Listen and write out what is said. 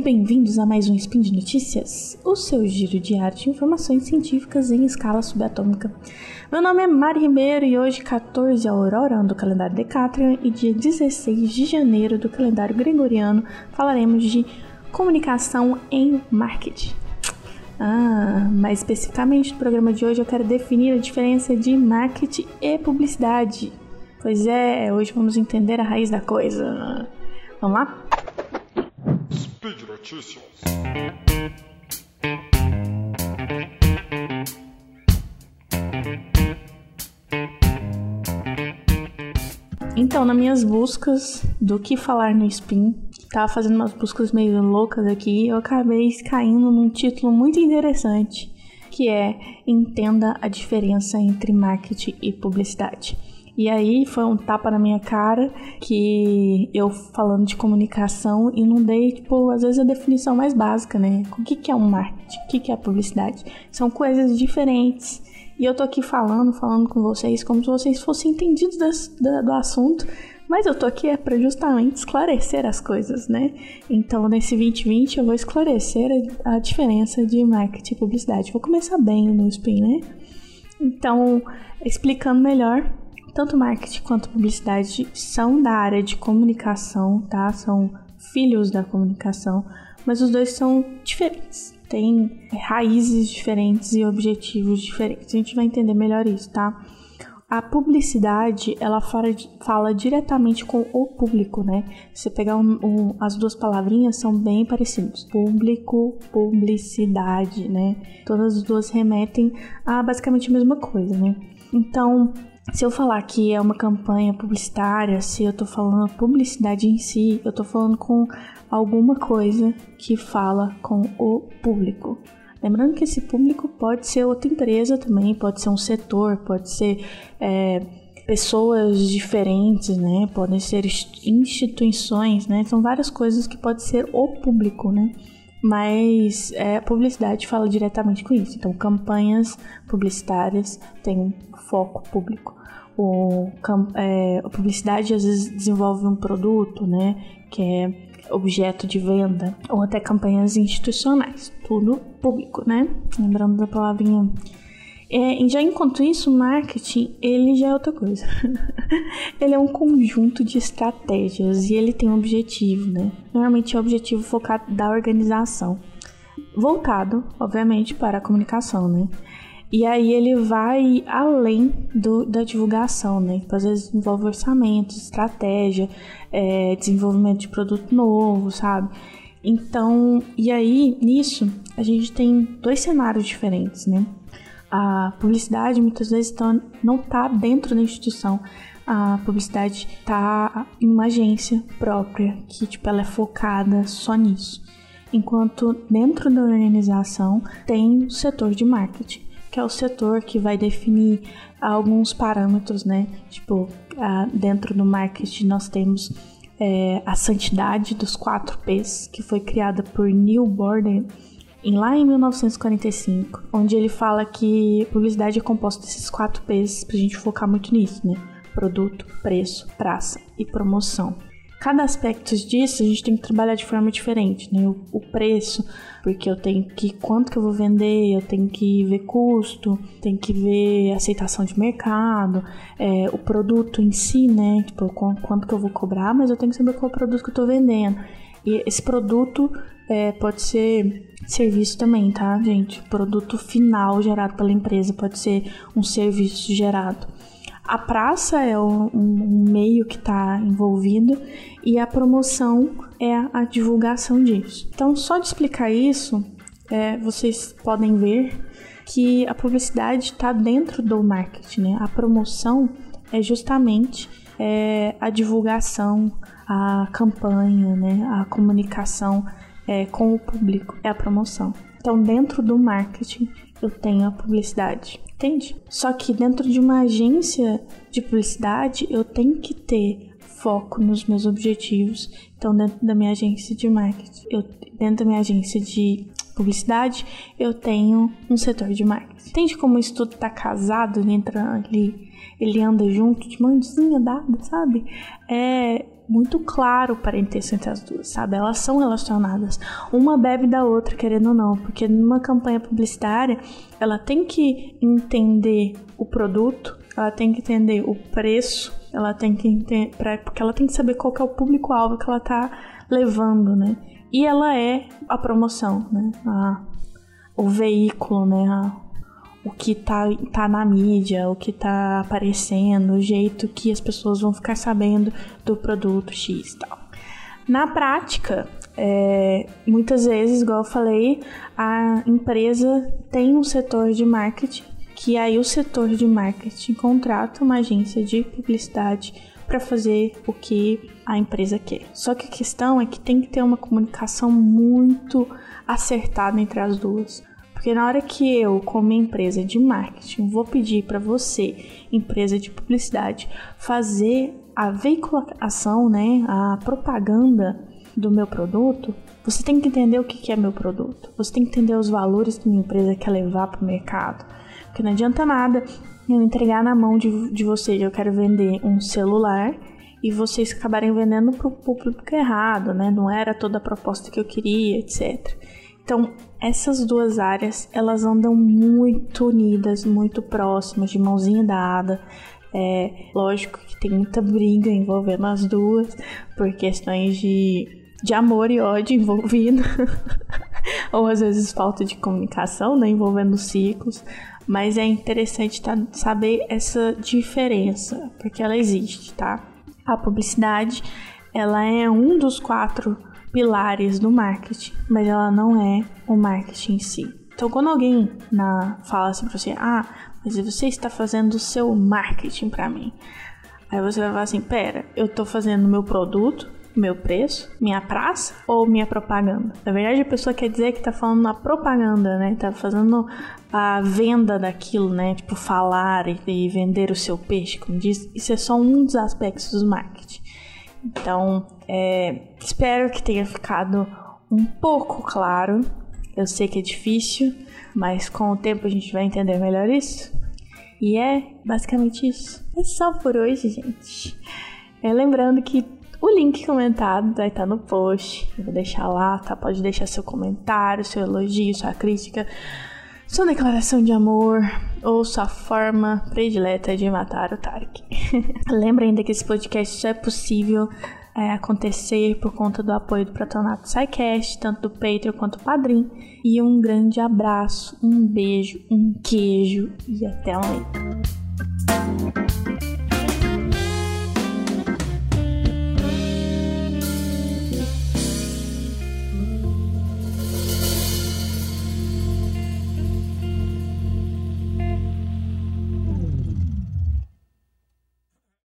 e bem-vindos a mais um Spin de Notícias, o seu giro de informações científicas em escala subatômica. Meu nome é Mari Ribeiro e hoje, 14 Aurora do calendário Decatrian e dia 16 de janeiro do calendário Gregoriano, falaremos de comunicação em marketing. Ah, mais especificamente no programa de hoje eu quero definir a diferença de marketing e publicidade. Pois é, hoje vamos entender a raiz da coisa. Vamos lá? Speed Notícias. Então, nas minhas buscas do que falar no Spin, tava fazendo umas buscas meio loucas aqui, eu acabei caindo num título muito interessante, que é Entenda a diferença entre marketing e publicidade. E aí foi um tapa na minha cara que eu falando de comunicação e não dei, tipo, às vezes a definição mais básica, né? O que, que é um marketing? O que, que é publicidade? São coisas diferentes. E eu tô aqui falando, falando com vocês como se vocês fossem entendidos do assunto, mas eu tô aqui é para justamente esclarecer as coisas, né? Então, nesse 2020 eu vou esclarecer a, a diferença de marketing e publicidade. Vou começar bem no spin, né? Então, explicando melhor, tanto marketing quanto publicidade são da área de comunicação, tá? São filhos da comunicação, mas os dois são diferentes. Têm raízes diferentes e objetivos diferentes. A gente vai entender melhor isso, tá? A publicidade, ela fala, fala diretamente com o público, né? Se você pegar um, um, as duas palavrinhas, são bem parecidos. Público, publicidade, né? Todas as duas remetem a basicamente a mesma coisa, né? Então, se eu falar que é uma campanha publicitária, se eu tô falando publicidade em si, eu tô falando com alguma coisa que fala com o público. Lembrando que esse público pode ser outra empresa também, pode ser um setor, pode ser é, pessoas diferentes, né? Podem ser instituições, né? São várias coisas que pode ser o público, né? Mas é, publicidade fala diretamente com isso. Então, campanhas publicitárias têm um foco público. O, é, a publicidade às vezes desenvolve um produto, né? Que é objeto de venda ou até campanhas institucionais, tudo público, né? Lembrando da palavrinha. É, já enquanto isso, marketing ele já é outra coisa. ele é um conjunto de estratégias e ele tem um objetivo, né? Normalmente é o objetivo focado da organização, voltado, obviamente, para a comunicação, né? E aí ele vai além do, da divulgação, né? Então, às vezes envolve orçamento, estratégia, é, desenvolvimento de produto novo, sabe? Então, e aí nisso a gente tem dois cenários diferentes, né? A publicidade muitas vezes tá, não está dentro da instituição. A publicidade está em uma agência própria, que tipo, ela é focada só nisso. Enquanto dentro da organização tem o setor de marketing que é o setor que vai definir alguns parâmetros, né? Tipo, dentro do marketing nós temos é, a santidade dos quatro P's, que foi criada por Neil Borden em, lá em 1945, onde ele fala que publicidade é composta desses quatro P's, pra gente focar muito nisso, né? Produto, preço, praça e promoção cada aspecto disso a gente tem que trabalhar de forma diferente, né? O, o, preço, porque eu tenho que quanto que eu vou vender, eu tenho que ver custo, tenho que ver aceitação de mercado, é, o produto em si, né? Tipo, quanto que eu vou cobrar, mas eu tenho que saber qual é produto que eu tô vendendo. E esse produto é, pode ser serviço também, tá, gente? Produto final gerado pela empresa pode ser um serviço gerado. A praça é um, um meio que está envolvido e a promoção é a divulgação disso. Então, só de explicar isso, é, vocês podem ver que a publicidade está dentro do marketing. Né? A promoção é justamente é, a divulgação, a campanha, né? a comunicação é, com o público, é a promoção. Então, dentro do marketing, eu tenho a publicidade, entende? Só que dentro de uma agência de publicidade, eu tenho que ter foco nos meus objetivos. Então, dentro da minha agência de marketing, eu, dentro da minha agência de publicidade, eu tenho um setor de marketing. Entende como isso tudo tá casado, ele entra ali, ele anda junto de mãozinha dada, sabe? É muito claro o parentesco entre as duas, sabe? Elas são relacionadas. Uma bebe da outra, querendo ou não, porque numa campanha publicitária, ela tem que entender o produto, ela tem que entender o preço, ela tem que entender, porque ela tem que saber qual é o público-alvo que ela tá levando, né? E ela é a promoção, né? A, o veículo, né? A, o que tá, tá na mídia, o que tá aparecendo, o jeito que as pessoas vão ficar sabendo do produto X e tal. Na prática, é, muitas vezes, igual eu falei, a empresa tem um setor de marketing, que aí o setor de marketing contrata uma agência de publicidade para fazer o que a empresa quer. Só que a questão é que tem que ter uma comunicação muito acertada entre as duas. Porque na hora que eu, como empresa de marketing, vou pedir para você, empresa de publicidade, fazer a veiculação, né, a propaganda do meu produto, você tem que entender o que é meu produto. Você tem que entender os valores que minha empresa quer levar para o mercado. Porque não adianta nada eu entregar na mão de, de vocês, eu quero vender um celular e vocês acabarem vendendo para o público errado, né? Não era toda a proposta que eu queria, etc. Então, essas duas áreas, elas andam muito unidas, muito próximas, de mãozinha dada. É lógico que tem muita briga envolvendo as duas, por questões de, de amor e ódio envolvido. Ou às vezes falta de comunicação, né, envolvendo ciclos mas é interessante tá, saber essa diferença, porque ela existe, tá? A publicidade, ela é um dos quatro pilares do marketing, mas ela não é o marketing em si. Então, quando alguém na, fala assim pra você, ah, mas você está fazendo o seu marketing para mim. Aí você vai falar assim, pera, eu tô fazendo meu produto, meu preço, minha praça ou minha propaganda. Na verdade, a pessoa quer dizer que tá falando na propaganda, né? Tá fazendo a venda daquilo, né? Tipo, falar e, vender o seu peixe, como diz. Isso é só um dos aspectos do marketing. Então, é, espero que tenha ficado um pouco claro. Eu sei que é difícil, mas com o tempo a gente vai entender melhor isso. E é basicamente isso. É só por hoje, gente. É, lembrando que o link comentado vai estar no post. Eu vou deixar lá, tá? Pode deixar seu comentário, seu elogio, sua crítica, sua declaração de amor ou sua forma predileta de matar o Tarek. Lembra ainda que esse podcast só é possível é, acontecer por conta do apoio do Patronato SciCast, tanto do Patreon quanto do Padrim. E um grande abraço, um beijo, um queijo e até amanhã.